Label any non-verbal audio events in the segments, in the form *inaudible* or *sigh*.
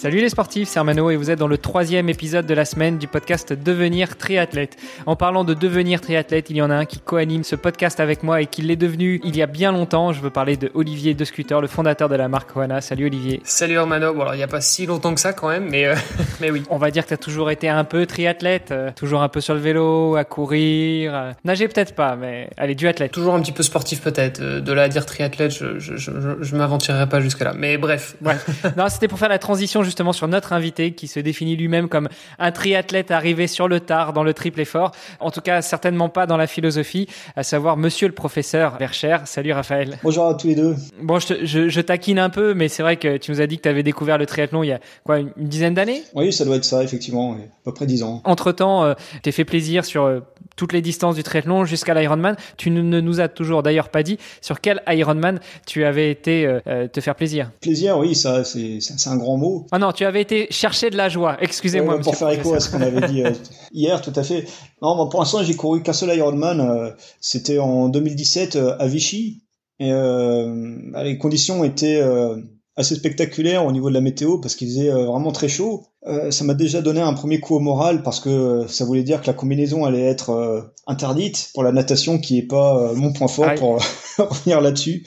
Salut les sportifs, c'est Armano et vous êtes dans le troisième épisode de la semaine du podcast Devenir triathlète. En parlant de devenir triathlète, il y en a un qui co-anime ce podcast avec moi et qui l'est devenu il y a bien longtemps. Je veux parler de Olivier De le fondateur de la marque Oana. Salut Olivier. Salut Armano. Bon alors il n'y a pas si longtemps que ça quand même, mais, euh, *laughs* mais oui. On va dire que tu as toujours été un peu triathlète, euh, toujours un peu sur le vélo, à courir. euh, nager peut-être pas, mais allez, du athlète. Toujours un petit peu sportif peut-être. De là à dire triathlète, je, je, je, je- je m'aventurerai pas jusque là. Mais bref. Ouais. *laughs* non, c'était pour faire la transition justement sur notre invité qui se définit lui-même comme un triathlète arrivé sur le tard dans le triple effort. En tout cas, certainement pas dans la philosophie, à savoir Monsieur le professeur Vercher. Salut Raphaël. Bonjour à tous les deux. Bon, je, te- je, je taquine un peu, mais c'est vrai que tu nous as dit que tu avais découvert le triathlon il y a quoi une dizaine d'années? Oui, ça doit être ça, effectivement, à peu près 10 ans. Entre-temps, euh, t'es fait plaisir sur euh, toutes les distances du triathlon jusqu'à l'Ironman. Tu ne nous as toujours d'ailleurs pas dit sur quel Ironman tu avais été euh, euh, te faire plaisir. Plaisir, oui, ça, c'est un grand mot. Ah non, tu avais été chercher de la joie. Excusez-moi, Ouais, pour faire écho à ce qu'on avait dit euh, *laughs* hier, tout à fait. Non, bon, pour l'instant, j'ai couru qu'un seul Ironman. euh, C'était en 2017 euh, à Vichy. Et euh, bah, les conditions étaient euh, assez spectaculaires au niveau de la météo parce qu'il faisait euh, vraiment très chaud. Euh, ça m'a déjà donné un premier coup au moral parce que euh, ça voulait dire que la combinaison allait être euh, interdite pour la natation qui est pas euh, mon point fort Aïe. pour *laughs* revenir là-dessus.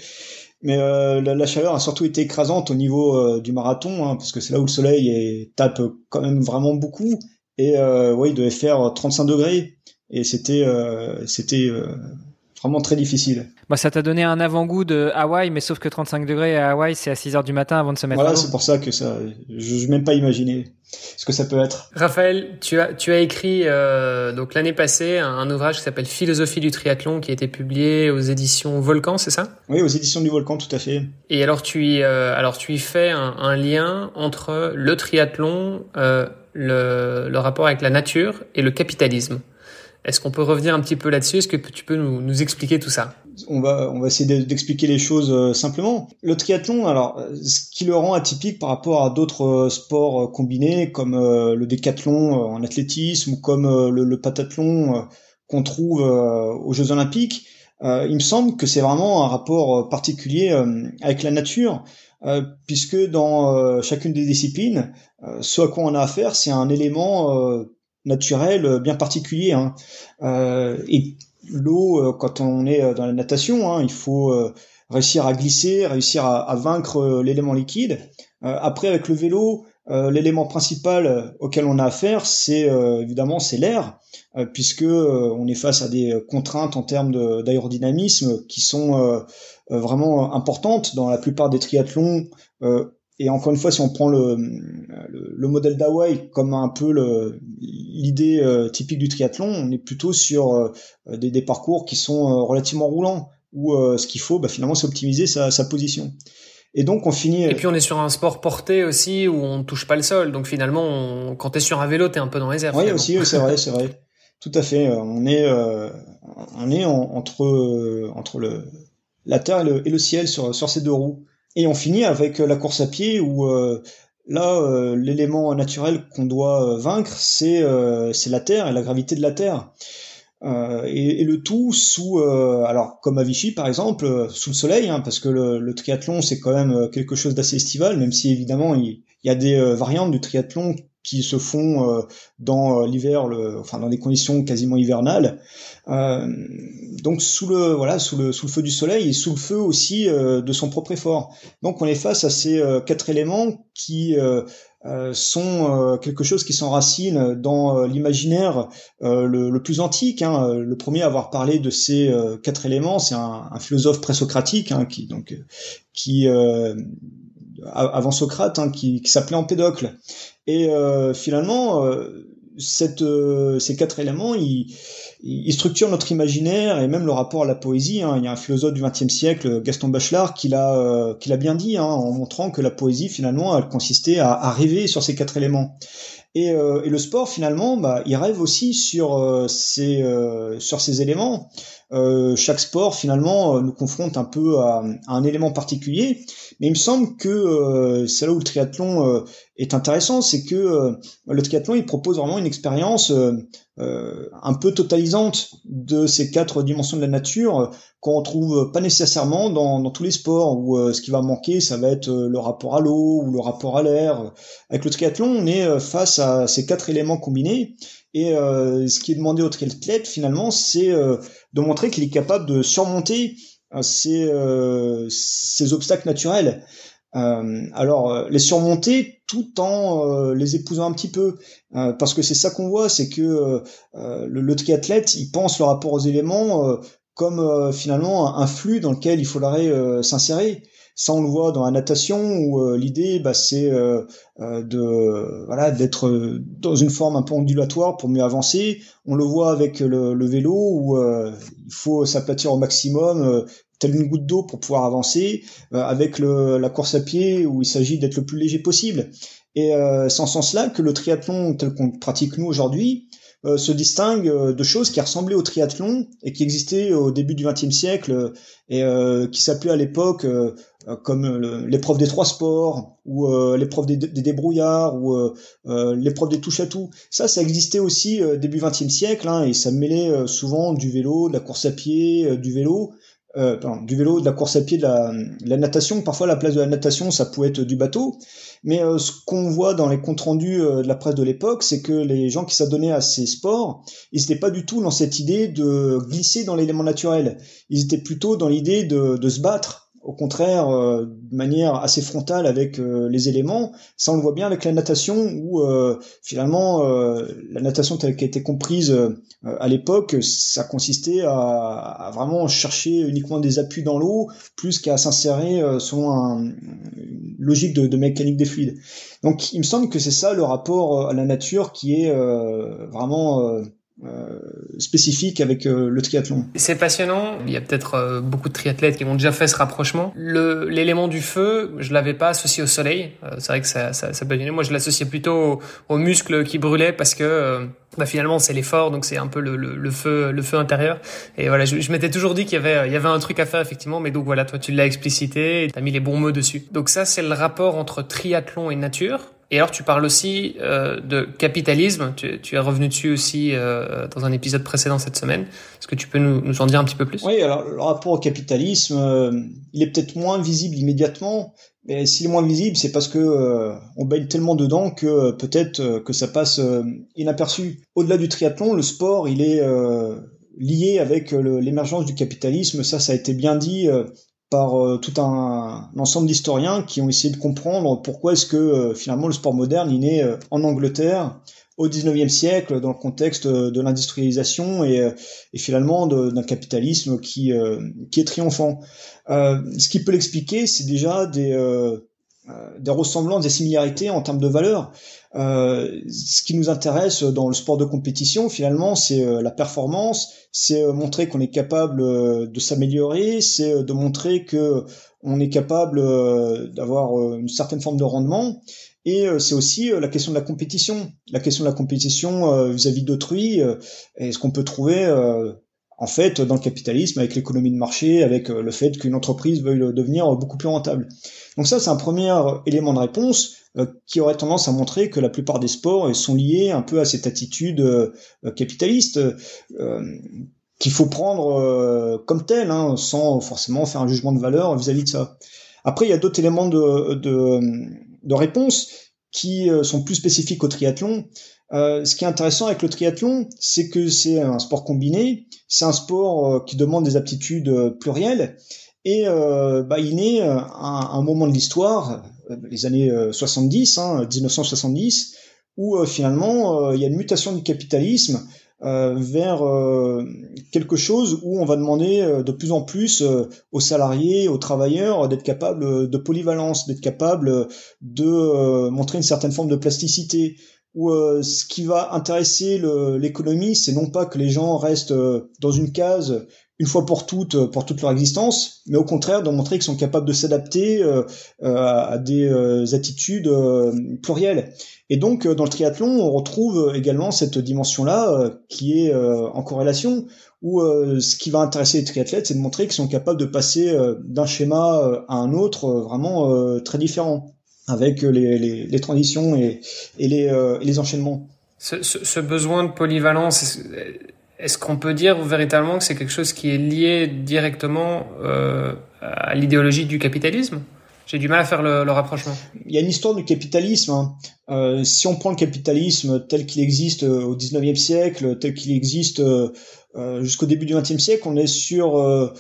Mais euh, la, la chaleur a surtout été écrasante au niveau du marathon, hein, parce que c'est là où le soleil est- tape quand même vraiment beaucoup. Et euh, ouais, il devait faire 35 degrés, et c'était euh, c'était euh, vraiment très difficile. Bah, ça t'a donné un avant-goût de Hawaï, mais sauf que 35 degrés à Hawaï, c'est à 6 heures du matin avant de se mettre Voilà, c'est pour ça que ça, je n'ai même pas imaginé ce que ça peut être. Raphaël, tu as, tu as écrit euh, donc l'année passée un, un ouvrage qui s'appelle Philosophie du triathlon qui a été publié aux éditions Volcan, c'est ça? Oui, aux éditions du Volcan, tout à fait. Et alors tu y, euh, alors tu y fais un, un lien entre le triathlon, euh, le, le rapport avec la nature et le capitalisme. Est-ce qu'on peut revenir un petit peu là-dessus? Est-ce que tu peux nous, expliquer tout ça? On va on va essayer de- d'expliquer les choses euh, simplement. Le triathlon, alors euh, ce qui le rend atypique par rapport à d'autres euh, sports combinés comme le décathlon en athlétisme ou comme le, euh, qu'on trouve aux Jeux Olympiques, il me semble que c'est vraiment un rapport particulier avec la nature. puisque dans chacune des disciplines, ce à quoi on a affaire, c'est un élément naturel euh, bien particulier. hein. Euh, et l'eau, euh, quand on est dans la natation, hein, il faut réussir à glisser, réussir à, vaincre l'élément liquide. Après, avec le vélo, l'élément principal auquel on a affaire, c'est évidemment c'est l'air, puisque on est face à des contraintes en termes d'aérodynamisme qui sont vraiment importantes dans la plupart des triathlons. Et encore une fois, si on prend le, le, le modèle d'Hawaï comme un peu l'idée euh, typique du triathlon, on est plutôt sur euh, des, des parcours qui sont euh, relativement roulants, où euh, ce qu'il faut, bah, finalement, c'est optimiser sa, sa position. Et donc, on finit. Et puis on est sur un sport porté aussi où on ne touche pas le sol. Donc finalement, on- quand tu es sur un vélo, tu es un peu dans les airs. Oui, finalement. aussi, c'est vrai, c'est vrai. Tout à fait. On est, euh, on est en- entre, entre le, la terre et le, et le ciel sur, sur ces deux roues. Et on finit avec euh, la course à pied où euh, là, euh, l'élément naturel qu'on doit euh, vaincre, c'est euh, c'est la terre et la gravité de la terre. Et, et le tout sous, alors comme à Vichy par exemple, sous le soleil, hein, parce que le, le triathlon c'est quand même quelque chose d'assez estival, même si évidemment il, y a des variantes du triathlon qui se font euh, dans euh, l'hiver, enfin dans des conditions quasiment hivernales. Euh, donc sous le voilà sous le sous le feu du soleil et sous le feu aussi de son propre effort. Donc on est face à ces quatre éléments qui euh, sont quelque chose qui s'enracine dans l'imaginaire le, plus antique. Hein. Le premier à avoir parlé de ces quatre éléments, c'est un, philosophe présocratique hein, qui donc qui avant Socrate, hein, qui, qui s'appelait Empédocle. Et euh, finalement, euh, cette, euh, ces quatre éléments, ils, ils structurent notre imaginaire et même le rapport à la poésie. hein. Il y a un philosophe du XXe siècle, Gaston Bachelard, qui l'a euh, qui l'a bien dit, hein, en montrant que la poésie, finalement, elle consistait à, à rêver sur ces quatre éléments. Et, euh, et le sport, finalement, bah, il rêve aussi sur euh, ces sur ces éléments. Euh, chaque sport finalement nous confronte un peu à, un élément particulier. Mais il me semble que c'est là où le triathlon est intéressant, c'est que le triathlon il propose vraiment une expérience un peu totalisante de ces quatre dimensions de la nature qu'on trouve pas nécessairement dans, dans tous les sports où ce qui va manquer ça va être le rapport à l'eau ou le rapport à l'air. Avec le triathlon on est face à ces quatre éléments combinés et euh, ce qui est demandé au triathlète finalement, c'est euh, de montrer qu'il est capable de surmonter euh, ces, ces obstacles naturels. alors les surmonter tout en les épousant un petit peu, parce que c'est ça qu'on voit, c'est que le, le, triathlète il pense le rapport aux éléments comme finalement un, flux dans lequel il faudrait s'insérer. Ça, on le voit dans la natation où euh, l'idée, bah, c'est euh, euh, de voilà d'être dans une forme un peu ondulatoire pour mieux avancer. On le voit avec le, vélo où il faut s'aplatir au maximum telle une goutte d'eau pour pouvoir avancer, avec le, la course à pied où il s'agit d'être le plus léger possible. Et c'est en sens-là que le triathlon tel qu'on pratique nous aujourd'hui se distingue de choses qui ressemblaient au triathlon et qui existaient au début du XXe siècle et qui s'appelaient à l'époque euh, comme l'épreuve des trois sports ou euh, l'épreuve des, débrouillards ou euh, l'épreuve des touches à tout. Ça, ça existait aussi début XXe siècle hein, et ça mêlait souvent du vélo, de la course à pied, du vélo. Du vélo, de la course à pied, de la, natation. Parfois, la place de la natation, ça pouvait être du bateau. Mais ce qu'on voit dans les comptes rendus de la presse de l'époque, c'est que les gens qui s'adonnaient à ces sports, ils n'étaient pas du tout dans cette idée de glisser dans l'élément naturel. Ils étaient plutôt dans l'idée de, de se battre au contraire euh, de manière assez frontale avec euh, les éléments. Ça, on le voit bien avec la natation, où euh, finalement la natation telle qu'elle a été comprise à l'époque, ça consistait à, à, vraiment chercher uniquement des appuis dans l'eau, plus qu'à s'insérer selon un, une logique de, de, mécanique des fluides. Donc, il me semble que c'est ça le rapport à la nature qui est vraiment euh, spécifique avec euh, le triathlon. C'est passionnant. Il y a peut-être euh, beaucoup de triathlètes qui ont déjà fait ce rapprochement. L'élément du feu, je l'avais pas associé au soleil. c'est vrai que ça, ça, ça peut venir. Moi, je l'associais plutôt aux, muscles qui brûlaient parce que bah, finalement c'est l'effort, donc c'est un peu le, le, le, feu, le feu intérieur. Et voilà, je, je m'étais toujours dit qu'il y avait, il y avait un truc à faire effectivement, mais donc voilà, toi tu l'as explicité, tu as mis les bons mots dessus. Donc ça, c'est le rapport entre triathlon et nature. Et alors, tu parles aussi euh, de capitalisme. Tu, es revenu dessus aussi euh, dans un épisode précédent cette semaine. Est-ce que tu peux nous, en dire un petit peu plus? Oui, alors le rapport au capitalisme, euh, il est peut-être moins visible immédiatement, mais s'il est moins visible, c'est parce que on baigne tellement dedans que peut-être que ça passe inaperçu. Au-delà du triathlon, le sport, il est lié avec l'émergence du capitalisme. Ça, ça a été bien dit par euh, tout un, ensemble d'historiens qui ont essayé de comprendre pourquoi est-ce que euh, finalement le sport moderne est né euh, en Angleterre au 19e siècle dans le contexte de l'industrialisation et, et, finalement d'un capitalisme qui, qui est triomphant. ce qui peut l'expliquer, c'est déjà des, des ressemblances, des similarités en termes de valeurs. Euh, ce qui nous intéresse dans le sport de compétition, finalement, c'est euh, la performance, c'est euh, montrer qu'on est capable de s'améliorer, c'est de montrer que on est capable d'avoir une certaine forme de rendement. Et c'est aussi la question de la compétition, la question de la compétition vis-à-vis d'autrui, et ce qu'on peut trouver en fait dans le capitalisme avec l'économie de marché, avec le fait qu'une entreprise veuille devenir beaucoup plus rentable. Donc ça, c'est un premier élément de réponse. Euh, qui aurait tendance à montrer que la plupart des sports sont liés un peu à cette attitude euh, capitaliste euh, qu'il faut prendre comme tel, hein, sans forcément faire un jugement de valeur vis-à-vis de ça. Après, il y a d'autres éléments de, de, de, réponse qui sont plus spécifiques au triathlon. Euh, ce qui est intéressant avec le triathlon, c'est que c'est un sport combiné, c'est un sport qui demande des aptitudes plurielles, et euh, bah, il naît à un moment de l'histoire, les années 70, hein, 1970, où euh, finalement euh, il y a une mutation du capitalisme euh, vers quelque chose où on va demander de plus en plus aux salariés, aux travailleurs d'être capables de polyvalence, d'être capables de montrer une certaine forme de plasticité. Où ce qui va intéresser l'économie, c'est non pas que les gens restent dans une case une fois pour toutes pour toute leur existence, mais au contraire de montrer qu'ils sont capables de s'adapter à des attitudes plurielles. Et donc dans le triathlon, on retrouve également cette dimension-là qui est en corrélation où ce qui va intéresser les triathlètes, c'est de montrer qu'ils sont capables de passer d'un schéma à un autre vraiment très différent avec les, les, les transitions et, et, les, euh, les enchaînements. Ce, ce, ce, besoin de polyvalence, est-ce qu'on peut dire véritablement que c'est quelque chose qui est lié directement euh, à l'idéologie du capitalisme? J'ai du mal à faire le, le, rapprochement. Il y a une histoire du capitalisme. Hein. Euh, si on prend le capitalisme tel qu'il existe euh, au 19e siècle, tel qu'il existe euh, euh, jusqu'au début du 20e siècle, on est sur un,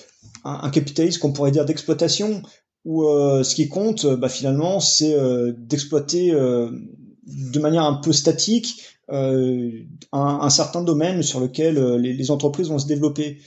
un, capitalisme qu'on pourrait dire d'exploitation, où euh, ce qui compte, bah, finalement, c'est euh, d'exploiter euh, de manière un peu statique un, un, certain domaine sur lequel les, les, entreprises vont se développer.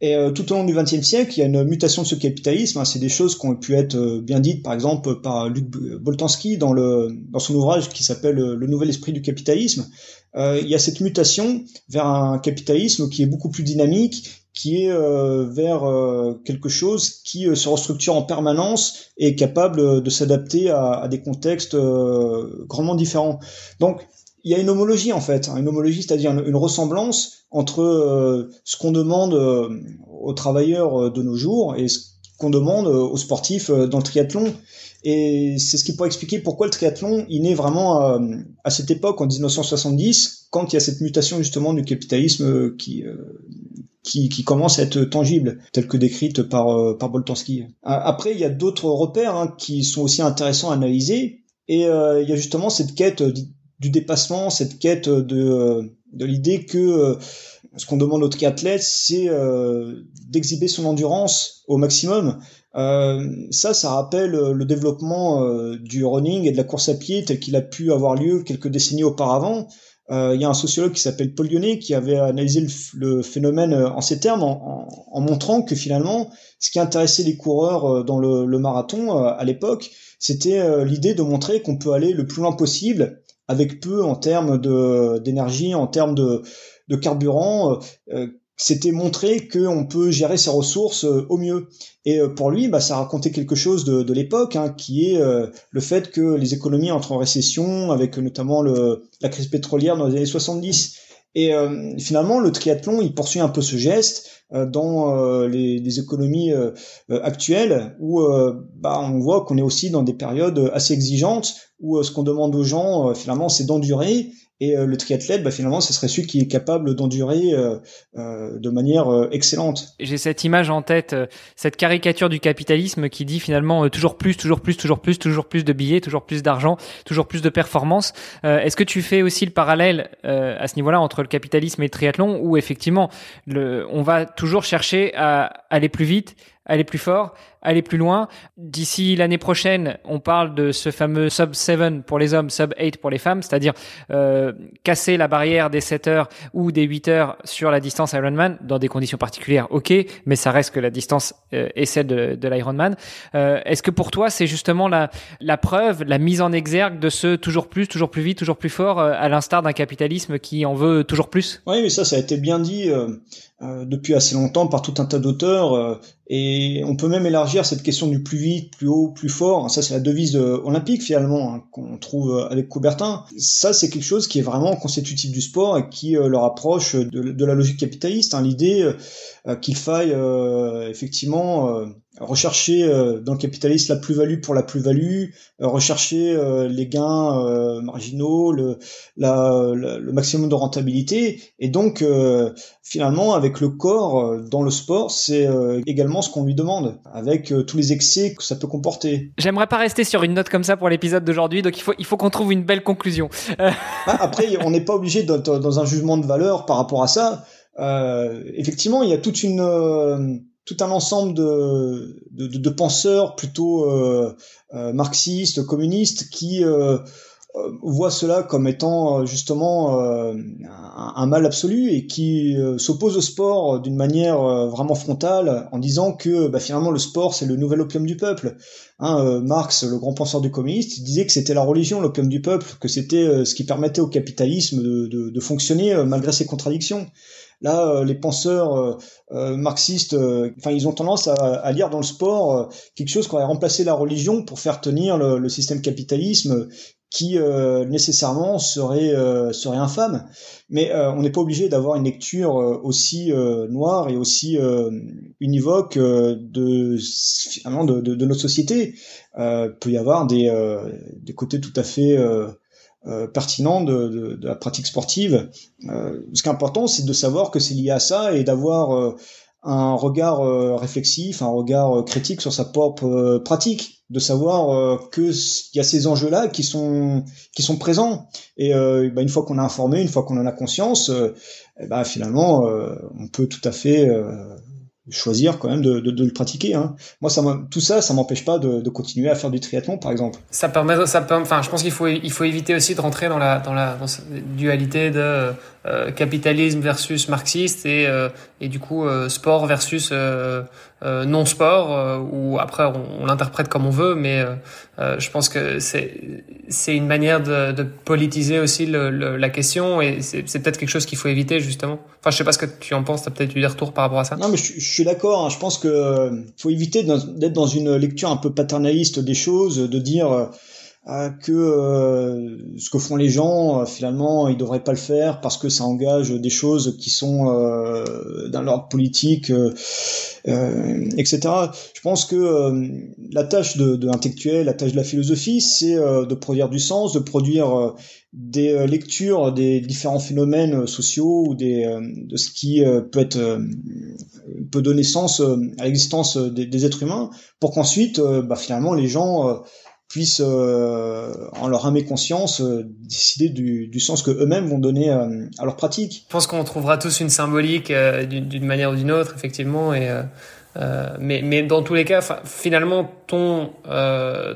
Et tout au long du XXe siècle, il y a une mutation de ce capitalisme. Hein, c'est des choses qui ont pu être bien dites, par exemple, par Luc Boltanski dans, le, dans son ouvrage qui s'appelle Le nouvel esprit du capitalisme. il y a cette mutation vers un capitalisme qui est beaucoup plus dynamique, qui est euh, vers euh, quelque chose qui euh, se restructure en permanence et est capable de s'adapter à, à, des contextes grandement différents. Donc il y a une homologie en fait, hein, une homologie, c'est-à-dire une, ressemblance entre ce qu'on demande aux travailleurs de nos jours et ce qu'on demande aux sportifs dans le triathlon. Et c'est ce qui pourrait expliquer pourquoi le triathlon il naît vraiment à, cette époque en 1970, quand il y a cette mutation justement du capitalisme qui qui, qui commence à être tangible, telle que décrite par, euh, par Boltanski. Après, il y a d'autres repères hein, qui sont aussi intéressants à analyser, et euh, il y a justement cette quête du dépassement, cette quête de, euh, de l'idée que ce qu'on demande au triathlète, c'est d'exhiber son endurance au maximum. ça, ça rappelle le développement du running et de la course à pied tel qu'il a pu avoir lieu quelques décennies auparavant. Euh, il y a un sociologue qui s'appelle Paul Lyonnais qui avait analysé le, phénomène euh, en ces termes en, montrant que finalement ce qui intéressait les coureurs euh, dans le, marathon à l'époque c'était l'idée de montrer qu'on peut aller le plus loin possible avec peu en termes d'énergie en termes de, de carburant c'était montrer qu'on peut gérer ses ressources euh, au mieux. Et euh, pour lui, bah, ça racontait quelque chose de, de l'époque, hein, qui est euh, le fait que les économies entrent en récession, avec notamment le, la crise pétrolière dans les années 70. Et finalement, le triathlon, il poursuit un peu ce geste dans les, les, économies actuelles, où bah, on voit qu'on est aussi dans des périodes assez exigeantes, où ce qu'on demande aux gens, finalement, c'est d'endurer et euh, le triathlète, bah, finalement, ce serait celui qui est capable d'endurer euh, euh, de manière excellente. J'ai cette image en tête, cette caricature du capitalisme qui dit finalement toujours plus, toujours plus, toujours plus, toujours plus de billets, toujours plus d'argent, toujours plus de performances. Est-ce que tu fais aussi le parallèle à ce niveau-là entre le capitalisme et le triathlon, où effectivement, le, on va toujours chercher à aller plus vite, aller plus fort, aller plus loin. D'ici l'année prochaine, on parle de ce fameux sub 7 pour les hommes, sub 8 pour les femmes, c'est-à-dire euh, casser la barrière des 7 heures ou des 8 heures sur la distance Ironman dans des conditions particulières, ok, mais ça reste que la distance euh, est celle de, de l'Ironman. Euh, Est-ce que pour toi, c'est justement la, la preuve, la mise en exergue de ce toujours plus, toujours plus vite, toujours plus fort, euh, à l'instar d'un capitalisme qui en veut toujours plus? Oui, mais ça, ça a été bien dit. Euh, depuis assez longtemps par tout un tas d'auteurs et on peut même élargir cette question du plus vite, plus haut, plus fort. Ça c'est la devise euh, olympique finalement hein, qu'on trouve avec Coubertin. Ça c'est quelque chose qui est vraiment constitutif du sport et qui leur approche de, la logique capitaliste. Hein, L'idée qu'il faille effectivement rechercher euh, dans le capitalisme la plus-value pour la plus-value, euh, rechercher euh, les gains marginaux, le, la, le maximum de rentabilité. Et donc, finalement, avec le corps dans le sport, c'est également ce qu'on lui demande, avec tous les excès que ça peut comporter. J'aimerais pas rester sur une note comme ça pour l'épisode d'aujourd'hui, donc il faut, il faut qu'on trouve une belle conclusion. Ah, après, *laughs* on n'est pas obligé d'être dans un jugement de valeur par rapport à ça. effectivement, il y a toute une tout un ensemble de, de, de penseurs plutôt euh, euh, marxistes, communistes, qui euh, voient cela comme étant justement un, mal absolu et qui s'oppose au sport d'une manière vraiment frontale en disant que bah, finalement le sport c'est le nouvel opium du peuple. Hein, Marx, le grand penseur du communiste, disait que c'était la religion l'opium du peuple, que c'était ce qui permettait au capitalisme de, de, de fonctionner malgré ses contradictions. Là, euh, les penseurs euh, euh, marxistes, enfin, ils ont tendance à, à, lire dans le sport quelque chose qui aurait remplacé la religion pour faire tenir le, le système capitalisme qui nécessairement serait serait infâme. Mais on n'est pas obligé d'avoir une lecture aussi noire et aussi univoque de finalement de, de, de, notre société. peut y avoir des des côtés tout à fait euh, pertinent de, de, de, la pratique sportive. Euh, ce qui est important, c'est de savoir que c'est lié à ça et d'avoir euh, un regard euh, réflexif, un regard critique sur sa propre pratique, de savoir que il y a ces enjeux-là qui sont qui sont présents. Et bah, une fois qu'on a informé, une fois qu'on en a conscience, eh ben, finalement, on peut tout à fait choisir quand même de, le pratiquer. Hein. Moi, ça tout ça, ça m'empêche pas de, continuer à faire du triathlon, par exemple. Ça permet, ça enfin, je pense qu'il faut, il faut éviter aussi de rentrer dans la, dans la, dans dualité de euh, capitalisme versus marxiste et, euh, et du coup euh, sport versus non sport ou après on, on l'interprète comme on veut mais je pense que c'est c'est une manière de, de politiser aussi le, la question et c'est peut-être quelque chose qu'il faut éviter justement enfin je sais pas ce que tu en penses t'as peut-être eu des retours par rapport à ça non mais je, je suis d'accord hein. je pense que faut éviter d'être dans une lecture un peu paternaliste des choses de dire que euh, ce que font les gens, euh, finalement, ils devraient pas le faire parce que ça engage des choses qui sont euh, dans l'ordre politique, etc. Je pense que la tâche de, de l'intellectuel, la tâche de la philosophie, c'est de produire du sens, de produire des lectures des différents phénomènes sociaux ou des, de ce qui peut être peut donner sens à l'existence des, des, êtres humains, pour qu'ensuite, bah, finalement, les gens puissent, euh, en leur âme et conscience, euh, décider du, du, sens que eux-mêmes vont donner euh, à leur pratique. Je pense qu'on trouvera tous une symbolique d'une manière ou d'une autre, effectivement, et mais, mais dans tous les cas, finalement, ton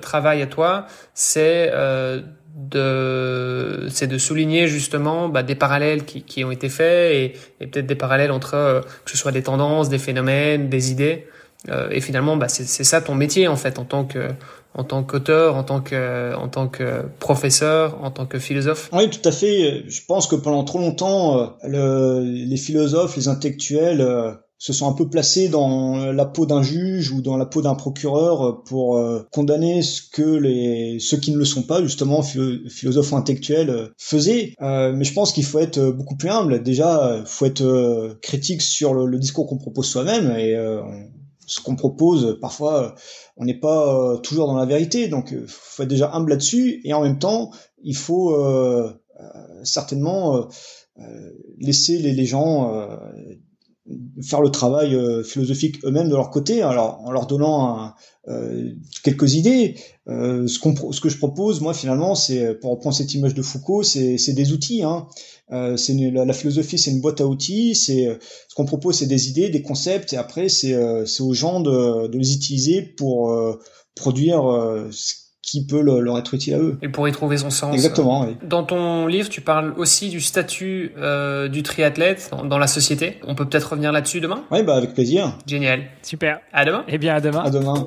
travail à toi, c'est de c'est de souligner justement bah, des parallèles qui, qui ont été faits et, et peut-être des parallèles entre que ce soit des tendances, des phénomènes, des idées. et finalement, bah, c'est ça ton métier en fait en tant que en tant qu'auteur, en tant que, en tant que professeur, en tant que philosophe? Oui, tout à fait. Je pense que pendant trop longtemps, euh, le, les philosophes, les intellectuels euh, se sont un peu placés dans la peau d'un juge ou dans la peau d'un procureur pour euh, condamner ce que les ceux qui ne le sont pas justement philosophes ou intellectuels faisaient. mais je pense qu'il faut être beaucoup plus humble. Déjà, faut être critique sur le, le discours qu'on propose soi-même et ce qu'on propose parfois on n'est pas euh, toujours dans la vérité, donc euh, faut être déjà humble là-dessus, et en même temps, il faut euh, certainement laisser les, les gens faire le travail philosophique eux-mêmes de leur côté, alors en leur donnant quelques idées. ce, ce, que je propose, moi, finalement, c'est pour reprendre cette image de Foucault, c'est des outils. Hein. Euh, c'est la, philosophie, c'est une boîte à outils. C'est euh, ce qu'on propose, c'est des idées, des concepts, et après c'est euh, aux gens de, de, les utiliser pour produire ce qui peut leur être utile à eux. Et pour y trouver son sens. Exactement. Oui. Dans ton livre, tu parles aussi du statut euh, du triathlète dans, dans, la société. On peut peut-être revenir là-dessus demain? Oui, bah avec plaisir. Génial. Super. À demain. Eh bien, à demain. À demain.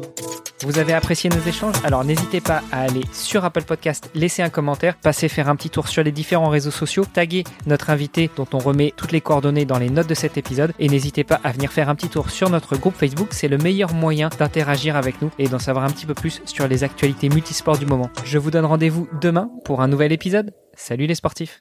Vous avez apprécié nos échanges? Alors n'hésitez pas à aller sur Apple Podcast, laisser un commentaire, passer faire un petit tour sur les différents réseaux sociaux, taguer notre invité dont on remet toutes les coordonnées dans les notes de cet épisode et n'hésitez pas à venir faire un petit tour sur notre groupe Facebook, c'est le meilleur moyen d'interagir avec nous et d'en savoir un petit peu plus sur les actualités multisports du moment. Je vous donne rendez-vous demain pour un nouvel épisode. Salut les sportifs